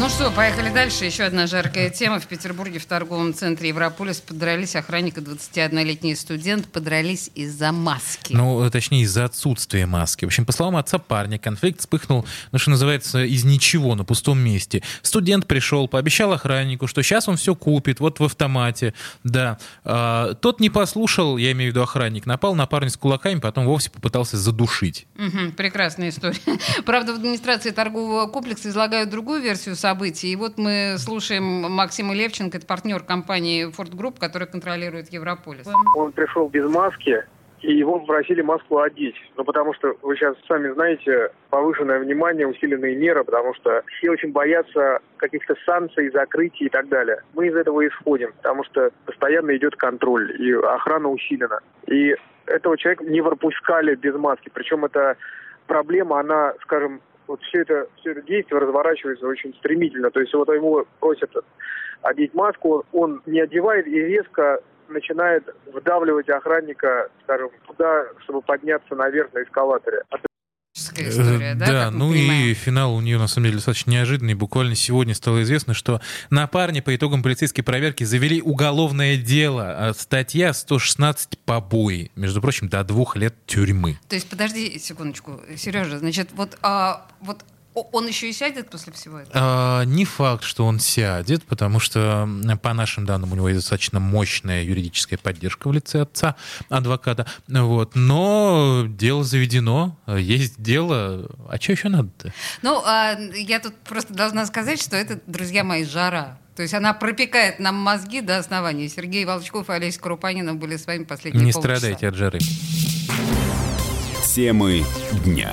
Ну что, поехали дальше. Еще одна жаркая тема. В Петербурге в торговом центре Европолис подрались охранник и 21-летний студент. Подрались из-за маски. Ну, точнее, из-за отсутствия маски. В общем, по словам отца парня, конфликт вспыхнул, ну, что называется, из ничего, на пустом месте. Студент пришел, пообещал охраннику, что сейчас он все купит, вот в автомате. Да. А, тот не послушал, я имею в виду охранник, напал на парня с кулаками, потом вовсе попытался задушить. Угу, прекрасная история. Правда, в администрации торгового комплекса излагают другую версию событий. И вот мы слушаем Максима Левченко, это партнер компании Ford Group, который контролирует Европолис. Он пришел без маски, и его попросили маску одеть. Ну, потому что вы сейчас сами знаете, повышенное внимание, усиленные меры, потому что все очень боятся каких-то санкций, закрытий и так далее. Мы из этого исходим, потому что постоянно идет контроль, и охрана усилена. И этого человека не пропускали без маски. Причем эта проблема, она, скажем, вот все это, все это действие разворачивается очень стремительно. То есть вот ему просят одеть маску, он не одевает и резко начинает вдавливать охранника, скажем, туда, чтобы подняться наверх на эскалаторе. История, да, да ну и финал у нее на самом деле достаточно неожиданный. Буквально сегодня стало известно, что на парня по итогам полицейской проверки завели уголовное дело. А статья 116 побои. Между прочим, до двух лет тюрьмы. То есть, подожди секундочку, Сережа, значит, вот, а, вот он еще и сядет после всего этого? А, не факт, что он сядет, потому что, по нашим данным, у него есть достаточно мощная юридическая поддержка в лице отца, адвоката. Вот. Но дело заведено, есть дело. А что еще надо-то? Ну, а, я тут просто должна сказать, что это, друзья мои, жара. То есть она пропекает нам мозги до основания. Сергей Волчков и Олеся Крупанина были с вами последние Не полчаса. страдайте от жары. Темы дня.